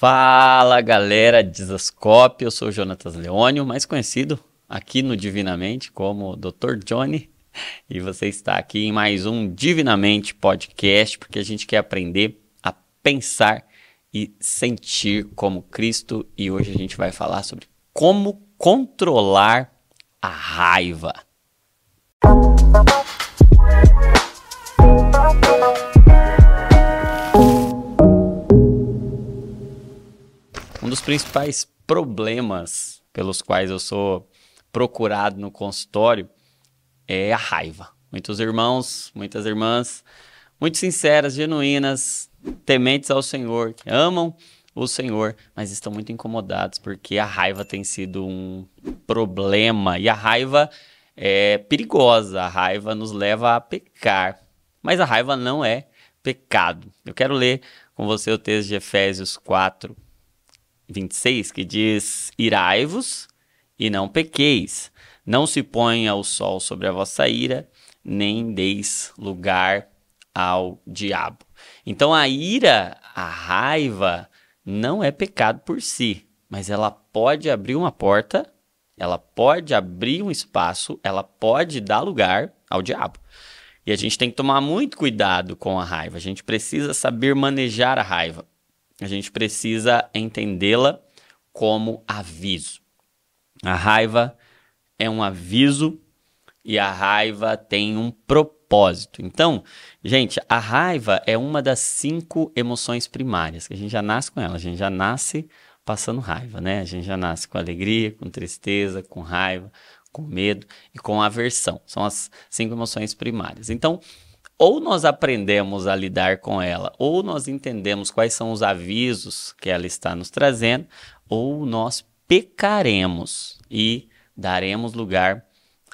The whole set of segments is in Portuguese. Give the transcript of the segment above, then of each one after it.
Fala galera de Zascope, eu sou Jonatas Leônio, mais conhecido aqui no Divinamente como Dr. Johnny, e você está aqui em mais um Divinamente Podcast, porque a gente quer aprender a pensar e sentir como Cristo, e hoje a gente vai falar sobre como controlar a raiva. Um dos principais problemas pelos quais eu sou procurado no consultório é a raiva. Muitos irmãos, muitas irmãs, muito sinceras, genuínas, tementes ao Senhor, que amam o Senhor, mas estão muito incomodados porque a raiva tem sido um problema e a raiva é perigosa, a raiva nos leva a pecar. Mas a raiva não é pecado. Eu quero ler com você o texto de Efésios 4, 26, que diz: Irai-vos e não pequeis, não se ponha o sol sobre a vossa ira, nem deis lugar ao diabo. Então a ira, a raiva, não é pecado por si, mas ela pode abrir uma porta, ela pode abrir um espaço, ela pode dar lugar ao diabo. E a gente tem que tomar muito cuidado com a raiva. A gente precisa saber manejar a raiva. A gente precisa entendê-la como aviso. A raiva é um aviso e a raiva tem um propósito. Então, gente, a raiva é uma das cinco emoções primárias, que a gente já nasce com ela, a gente já nasce passando raiva, né? A gente já nasce com alegria, com tristeza, com raiva, com medo e com aversão. São as cinco emoções primárias. Então, ou nós aprendemos a lidar com ela, ou nós entendemos quais são os avisos que ela está nos trazendo, ou nós pecaremos e daremos lugar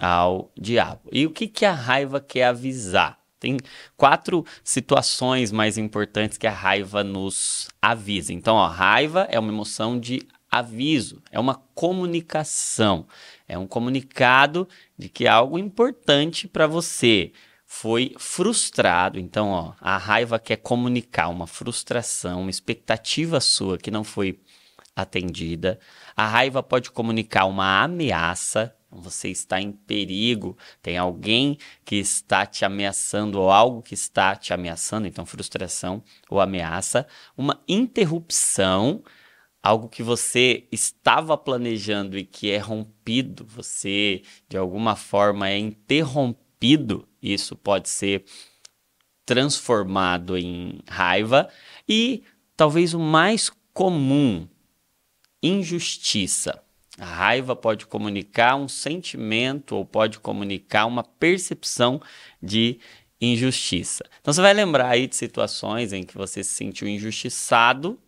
ao diabo. E o que, que a raiva quer avisar? Tem quatro situações mais importantes que a raiva nos avisa. Então, a raiva é uma emoção de aviso, é uma comunicação, é um comunicado de que é algo importante para você foi frustrado. Então, ó, a raiva quer comunicar uma frustração, uma expectativa sua que não foi atendida. A raiva pode comunicar uma ameaça. Você está em perigo, tem alguém que está te ameaçando ou algo que está te ameaçando, então frustração ou ameaça, uma interrupção, algo que você estava planejando e que é rompido, você de alguma forma é interrompido isso pode ser transformado em raiva e talvez o mais comum, injustiça. A raiva pode comunicar um sentimento ou pode comunicar uma percepção de injustiça. Então você vai lembrar aí de situações em que você se sentiu injustiçado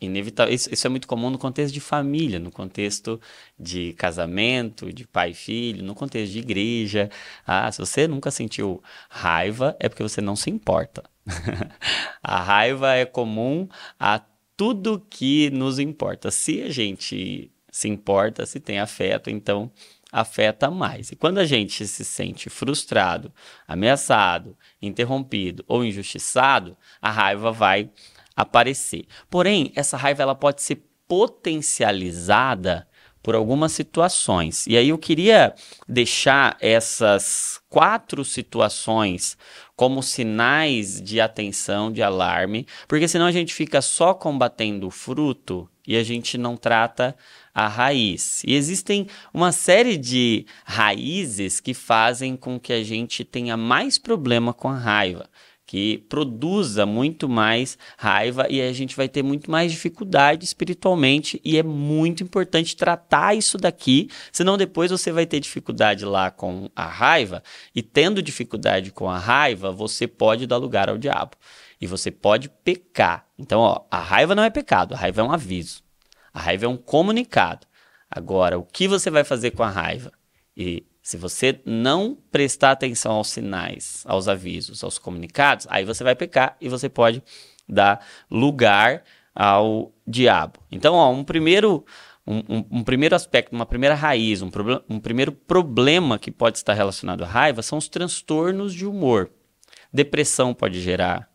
inevitável. Isso, isso, é muito comum no contexto de família, no contexto de casamento, de pai e filho, no contexto de igreja. Ah, se você nunca sentiu raiva, é porque você não se importa. a raiva é comum a tudo que nos importa. Se a gente se importa, se tem afeto, então afeta mais. E quando a gente se sente frustrado, ameaçado, interrompido ou injustiçado, a raiva vai aparecer. Porém, essa raiva ela pode ser potencializada por algumas situações. E aí eu queria deixar essas quatro situações como sinais de atenção, de alarme, porque senão a gente fica só combatendo o fruto e a gente não trata a raiz. E existem uma série de raízes que fazem com que a gente tenha mais problema com a raiva que produza muito mais raiva e a gente vai ter muito mais dificuldade espiritualmente e é muito importante tratar isso daqui, senão depois você vai ter dificuldade lá com a raiva e tendo dificuldade com a raiva, você pode dar lugar ao diabo e você pode pecar. Então, ó, a raiva não é pecado, a raiva é um aviso. A raiva é um comunicado. Agora, o que você vai fazer com a raiva? E se você não prestar atenção aos sinais, aos avisos, aos comunicados, aí você vai pecar e você pode dar lugar ao diabo. Então, ó, um primeiro um, um, um, primeiro aspecto, uma primeira raiz, um, um primeiro problema que pode estar relacionado à raiva são os transtornos de humor. Depressão pode gerar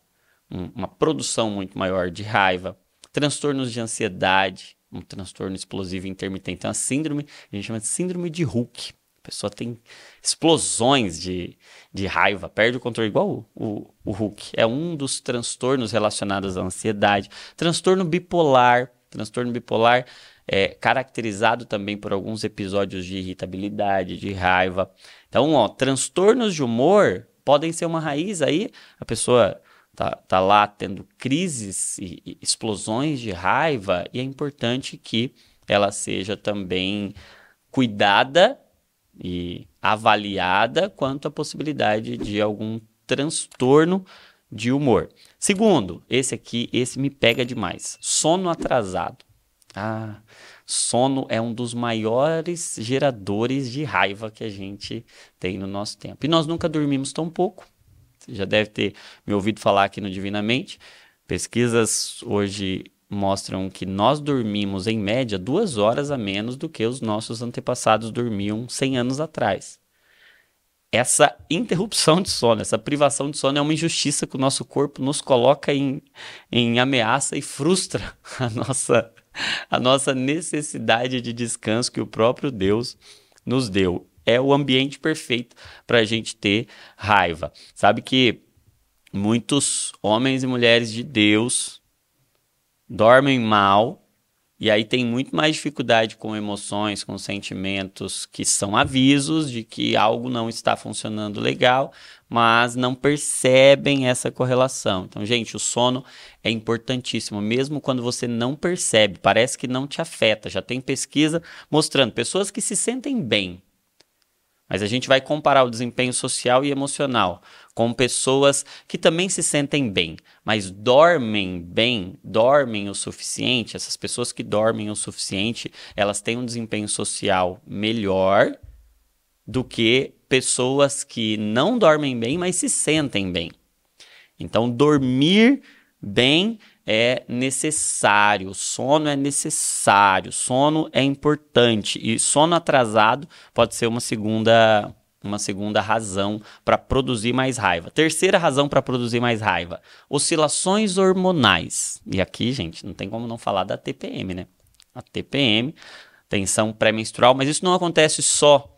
uma produção muito maior de raiva, transtornos de ansiedade, um transtorno explosivo intermitente. Então, a síndrome, a gente chama de síndrome de Hulk. A pessoa tem explosões de, de raiva, perde o controle, igual o, o, o Hulk. É um dos transtornos relacionados à ansiedade. Transtorno bipolar. Transtorno bipolar é caracterizado também por alguns episódios de irritabilidade, de raiva. Então, ó, transtornos de humor podem ser uma raiz aí. A pessoa tá, tá lá tendo crises e, e explosões de raiva e é importante que ela seja também cuidada e avaliada quanto à possibilidade de algum transtorno de humor. Segundo, esse aqui, esse me pega demais. Sono atrasado. Ah, sono é um dos maiores geradores de raiva que a gente tem no nosso tempo. E nós nunca dormimos tão pouco. Você já deve ter me ouvido falar aqui no Divinamente. Pesquisas hoje mostram que nós dormimos, em média, duas horas a menos do que os nossos antepassados dormiam 100 anos atrás. Essa interrupção de sono, essa privação de sono é uma injustiça que o nosso corpo nos coloca em, em ameaça e frustra a nossa, a nossa necessidade de descanso que o próprio Deus nos deu. É o ambiente perfeito para a gente ter raiva. Sabe que muitos homens e mulheres de Deus dormem mal e aí tem muito mais dificuldade com emoções, com sentimentos que são avisos de que algo não está funcionando legal, mas não percebem essa correlação. Então, gente, o sono é importantíssimo, mesmo quando você não percebe, parece que não te afeta. Já tem pesquisa mostrando pessoas que se sentem bem, mas a gente vai comparar o desempenho social e emocional com pessoas que também se sentem bem, mas dormem bem, dormem o suficiente. Essas pessoas que dormem o suficiente, elas têm um desempenho social melhor do que pessoas que não dormem bem, mas se sentem bem. Então, dormir bem é necessário, sono é necessário, sono é importante e sono atrasado pode ser uma segunda uma segunda razão para produzir mais raiva. Terceira razão para produzir mais raiva: oscilações hormonais. E aqui, gente, não tem como não falar da TPM, né? A TPM, tensão pré-menstrual, mas isso não acontece só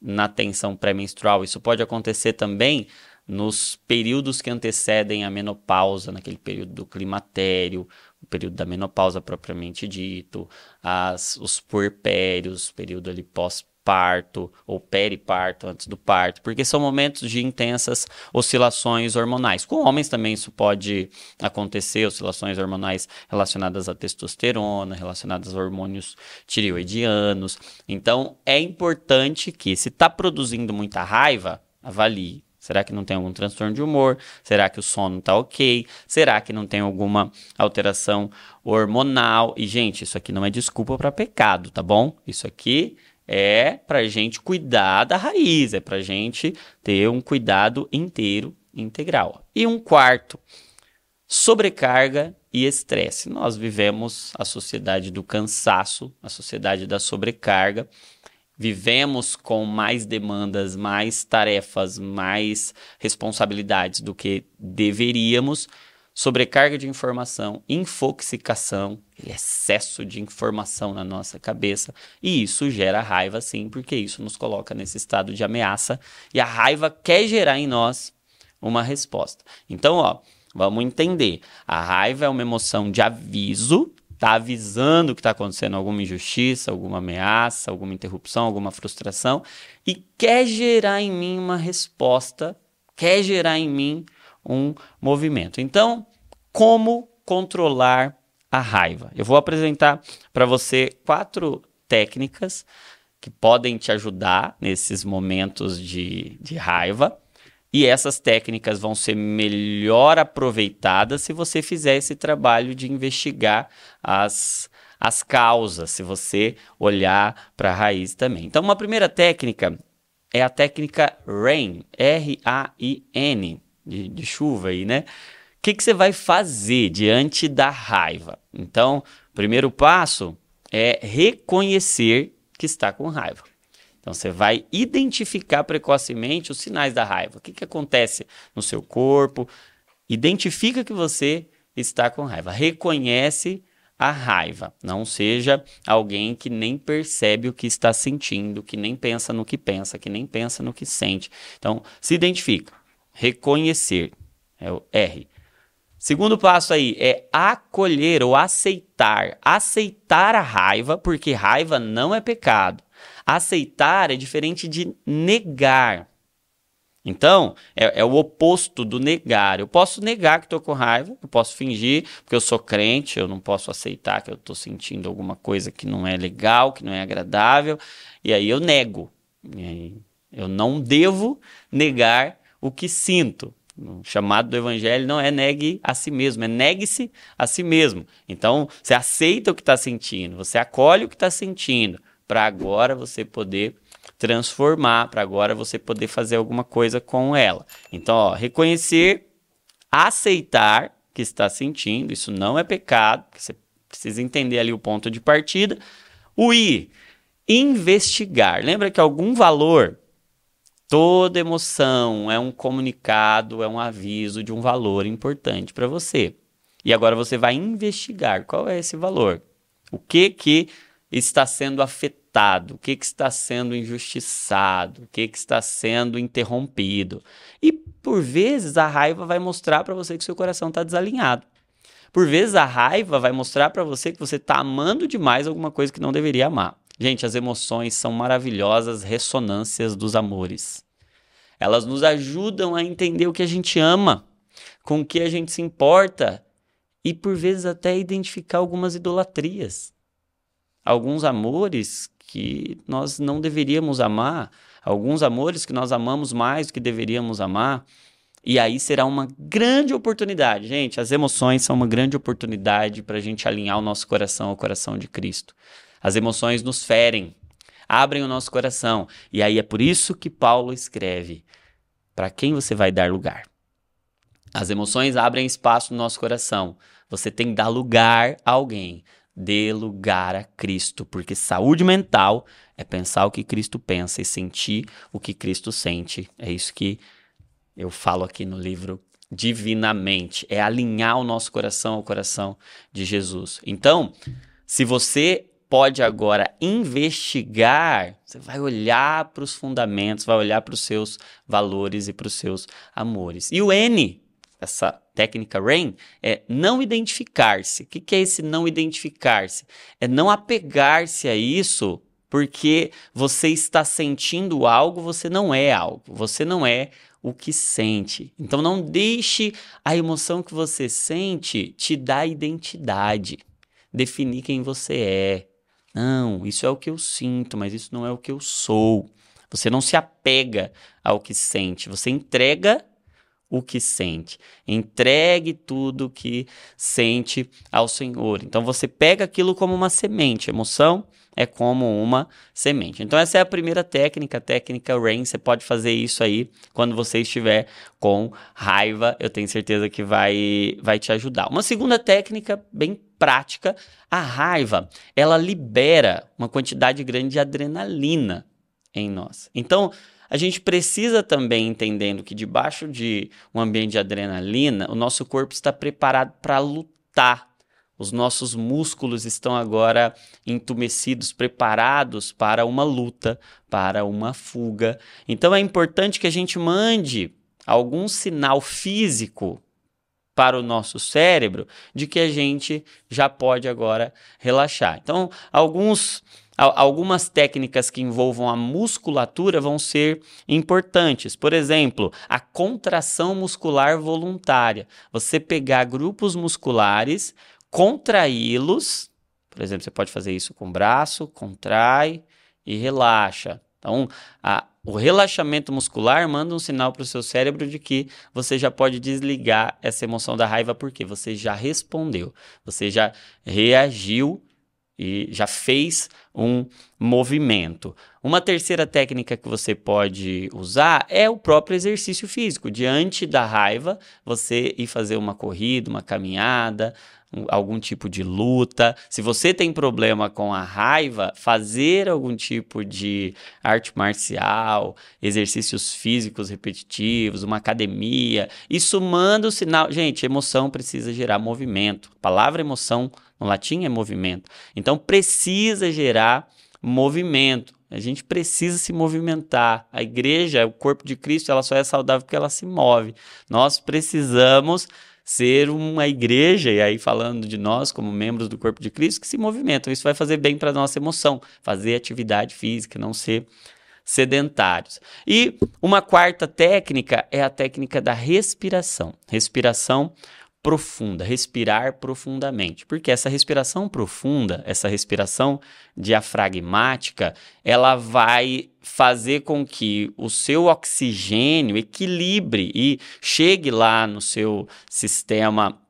na tensão pré-menstrual, isso pode acontecer também nos períodos que antecedem a menopausa, naquele período do climatério, o período da menopausa propriamente dito, as, os puerpérios, período ali pós-parto ou periparto, antes do parto, porque são momentos de intensas oscilações hormonais. Com homens também isso pode acontecer, oscilações hormonais relacionadas à testosterona, relacionadas a hormônios tireoidianos. Então é importante que, se está produzindo muita raiva, avalie Será que não tem algum transtorno de humor? Será que o sono tá ok? Será que não tem alguma alteração hormonal? E, gente, isso aqui não é desculpa para pecado, tá bom? Isso aqui é pra gente cuidar da raiz, é pra gente ter um cuidado inteiro, integral. E um quarto, sobrecarga e estresse. Nós vivemos a sociedade do cansaço, a sociedade da sobrecarga vivemos com mais demandas, mais tarefas, mais responsabilidades do que deveríamos, sobrecarga de informação, infoxicação, excesso de informação na nossa cabeça, e isso gera raiva sim, porque isso nos coloca nesse estado de ameaça e a raiva quer gerar em nós uma resposta. Então, ó, vamos entender. A raiva é uma emoção de aviso está avisando que está acontecendo alguma injustiça, alguma ameaça, alguma interrupção, alguma frustração e quer gerar em mim uma resposta, quer gerar em mim um movimento. Então, como controlar a raiva? Eu vou apresentar para você quatro técnicas que podem te ajudar nesses momentos de, de raiva. E essas técnicas vão ser melhor aproveitadas se você fizer esse trabalho de investigar as, as causas, se você olhar para a raiz também. Então, uma primeira técnica é a técnica RAIN, R-A-I-N, de, de chuva aí, né? O que, que você vai fazer diante da raiva? Então, primeiro passo é reconhecer que está com raiva. Então você vai identificar precocemente os sinais da raiva. O que, que acontece no seu corpo? Identifica que você está com raiva. Reconhece a raiva. Não seja alguém que nem percebe o que está sentindo, que nem pensa no que pensa, que nem pensa no que sente. Então, se identifica. Reconhecer. É o R. Segundo passo aí é acolher ou aceitar. Aceitar a raiva, porque raiva não é pecado. Aceitar é diferente de negar. Então, é, é, o oposto do negar. Eu posso negar que estou com raiva, eu posso fingir, porque eu sou crente, eu não posso aceitar que eu estou sentindo alguma coisa que não é legal, que não é agradável, e aí eu nego. eu não devo negar o que sinto. O chamado do evangelho não é negue a si mesmo, é negue-se a si mesmo. Então, você aceita o que está sentindo, você acolhe o que está sentindo, para agora você poder transformar, para agora você poder fazer alguma coisa com ela. Então, ó, reconhecer, aceitar que está sentindo, isso não é pecado, você precisa entender ali o ponto de partida. O I, investigar. Lembra que algum valor Toda emoção é um comunicado, é um aviso de um valor importante para você. E agora você vai investigar qual é esse valor. O que que está sendo afetado, o que que está sendo injustiçado, o que que está sendo interrompido. E por vezes a raiva vai mostrar para você que seu coração está desalinhado. Por vezes a raiva vai mostrar para você que você está amando demais alguma coisa que não deveria amar. Gente, as emoções são maravilhosas ressonâncias dos amores. Elas nos ajudam a entender o que a gente ama, com o que a gente se importa e por vezes até identificar algumas idolatrias. Alguns amores que nós não deveríamos amar, alguns amores que nós amamos mais do que deveríamos amar. E aí será uma grande oportunidade, gente. As emoções são uma grande oportunidade para a gente alinhar o nosso coração ao coração de Cristo. As emoções nos ferem, abrem o nosso coração. E aí é por isso que Paulo escreve: para quem você vai dar lugar? As emoções abrem espaço no nosso coração. Você tem que dar lugar a alguém. Dê lugar a Cristo, porque saúde mental é pensar o que Cristo pensa e sentir o que Cristo sente. É isso que eu falo aqui no livro divinamente, é alinhar o nosso coração ao coração de Jesus. Então, se você pode agora investigar, você vai olhar para os fundamentos, vai olhar para os seus valores e para os seus amores. E o N, essa técnica RAIN, é não identificar-se. O que, que é esse não identificar-se? É não apegar-se a isso porque você está sentindo algo, você não é algo, você não é o que sente. Então não deixe a emoção que você sente te dar identidade, definir quem você é. Não, isso é o que eu sinto, mas isso não é o que eu sou. Você não se apega ao que sente, você entrega o que sente. Entregue tudo que sente ao Senhor. Então você pega aquilo como uma semente. Emoção é como uma semente. Então essa é a primeira técnica, a técnica RAIN. Você pode fazer isso aí quando você estiver com raiva. Eu tenho certeza que vai, vai te ajudar. Uma segunda técnica bem prática, a raiva, ela libera uma quantidade grande de adrenalina em nós. Então, a gente precisa também entendendo que debaixo de um ambiente de adrenalina, o nosso corpo está preparado para lutar. Os nossos músculos estão agora entumecidos, preparados para uma luta, para uma fuga. Então é importante que a gente mande algum sinal físico para o nosso cérebro de que a gente já pode agora relaxar. Então, alguns algumas técnicas que envolvam a musculatura vão ser importantes. Por exemplo, a contração muscular voluntária. Você pegar grupos musculares, contraí-los. Por exemplo, você pode fazer isso com o braço, contrai e relaxa. Então, a, o relaxamento muscular manda um sinal para o seu cérebro de que você já pode desligar essa emoção da raiva, porque você já respondeu, você já reagiu e já fez um movimento. Uma terceira técnica que você pode usar é o próprio exercício físico. Diante da raiva, você ir fazer uma corrida, uma caminhada, algum tipo de luta. Se você tem problema com a raiva, fazer algum tipo de arte marcial, exercícios físicos repetitivos, uma academia, isso manda o sinal. Gente, emoção precisa gerar movimento. A palavra emoção no latim é movimento. Então precisa gerar movimento. A gente precisa se movimentar. A igreja, o corpo de Cristo, ela só é saudável porque ela se move. Nós precisamos ser uma igreja, e aí falando de nós como membros do corpo de Cristo, que se movimentam. Isso vai fazer bem para a nossa emoção, fazer atividade física, não ser sedentários. E uma quarta técnica é a técnica da respiração. Respiração profunda, respirar profundamente. Porque essa respiração profunda, essa respiração diafragmática, ela vai fazer com que o seu oxigênio equilibre e chegue lá no seu sistema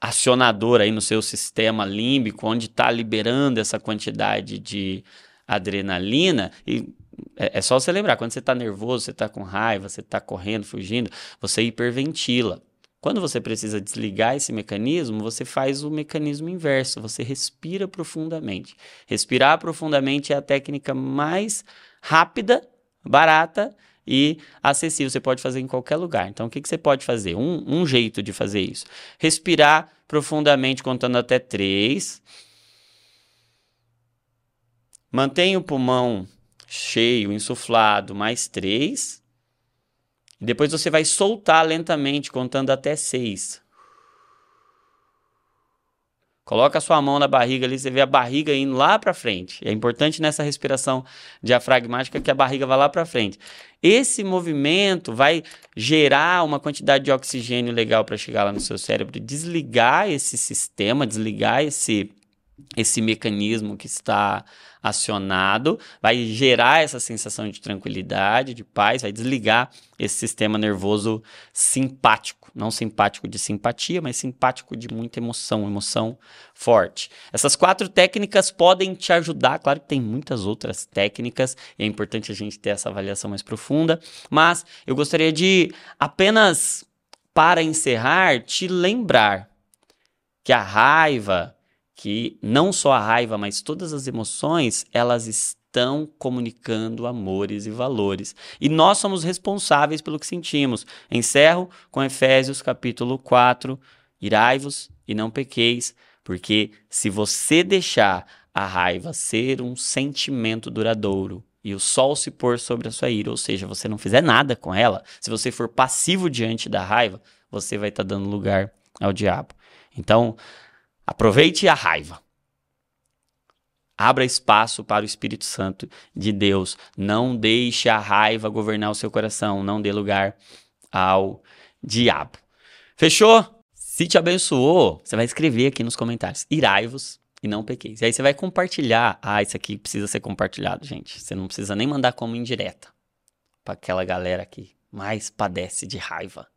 acionador aí no seu sistema límbico, onde está liberando essa quantidade de adrenalina e é, é só você lembrar, quando você está nervoso, você está com raiva, você está correndo, fugindo, você hiperventila. Quando você precisa desligar esse mecanismo, você faz o mecanismo inverso, você respira profundamente. Respirar profundamente é a técnica mais rápida, barata e acessível. Você pode fazer em qualquer lugar. Então, o que, que você pode fazer? Um, um jeito de fazer isso: respirar profundamente, contando até três. Mantenha o pulmão cheio, insuflado, mais três. Depois você vai soltar lentamente, contando até seis. Coloca a sua mão na barriga ali, você vê a barriga indo lá para frente. É importante nessa respiração diafragmática que a barriga vá lá para frente. Esse movimento vai gerar uma quantidade de oxigênio legal para chegar lá no seu cérebro, desligar esse sistema, desligar esse esse mecanismo que está acionado, vai gerar essa sensação de tranquilidade, de paz, vai desligar esse sistema nervoso simpático, não simpático de simpatia, mas simpático de muita emoção, emoção forte. Essas quatro técnicas podem te ajudar, claro que tem muitas outras técnicas, e é importante a gente ter essa avaliação mais profunda, mas eu gostaria de apenas para encerrar te lembrar que a raiva que não só a raiva, mas todas as emoções, elas estão comunicando amores e valores. E nós somos responsáveis pelo que sentimos. Encerro com Efésios capítulo 4, irai-vos e não pequeis, porque se você deixar a raiva ser um sentimento duradouro, e o sol se pôr sobre a sua ira, ou seja, você não fizer nada com ela, se você for passivo diante da raiva, você vai estar tá dando lugar ao diabo. Então, Aproveite a raiva. Abra espaço para o Espírito Santo de Deus. Não deixe a raiva governar o seu coração. Não dê lugar ao diabo. Fechou? Se te abençoou, você vai escrever aqui nos comentários: irai-vos e não pequeis. E aí você vai compartilhar. Ah, isso aqui precisa ser compartilhado, gente. Você não precisa nem mandar como indireta para aquela galera que mais padece de raiva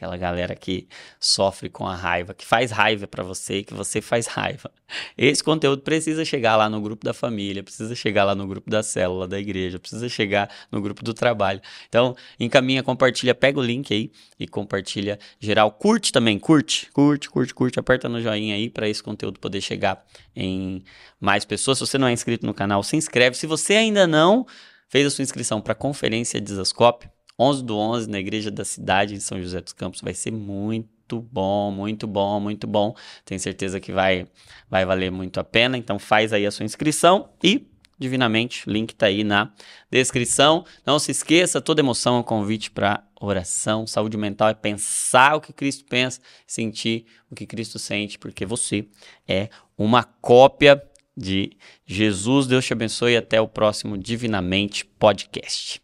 aquela galera que sofre com a raiva, que faz raiva para você e que você faz raiva. Esse conteúdo precisa chegar lá no grupo da família, precisa chegar lá no grupo da célula da igreja, precisa chegar no grupo do trabalho. Então, encaminha, compartilha, pega o link aí e compartilha geral. Curte também, curte, curte, curte, curte, aperta no joinha aí para esse conteúdo poder chegar em mais pessoas. Se você não é inscrito no canal, se inscreve. Se você ainda não fez a sua inscrição para a conferência Desascope, 11 do 11 na igreja da cidade em São José dos Campos. Vai ser muito bom, muito bom, muito bom. Tenho certeza que vai, vai valer muito a pena. Então faz aí a sua inscrição e divinamente, link está aí na descrição. Não se esqueça, toda emoção é um convite para oração. Saúde mental é pensar o que Cristo pensa, sentir o que Cristo sente, porque você é uma cópia de Jesus. Deus te abençoe e até o próximo Divinamente Podcast.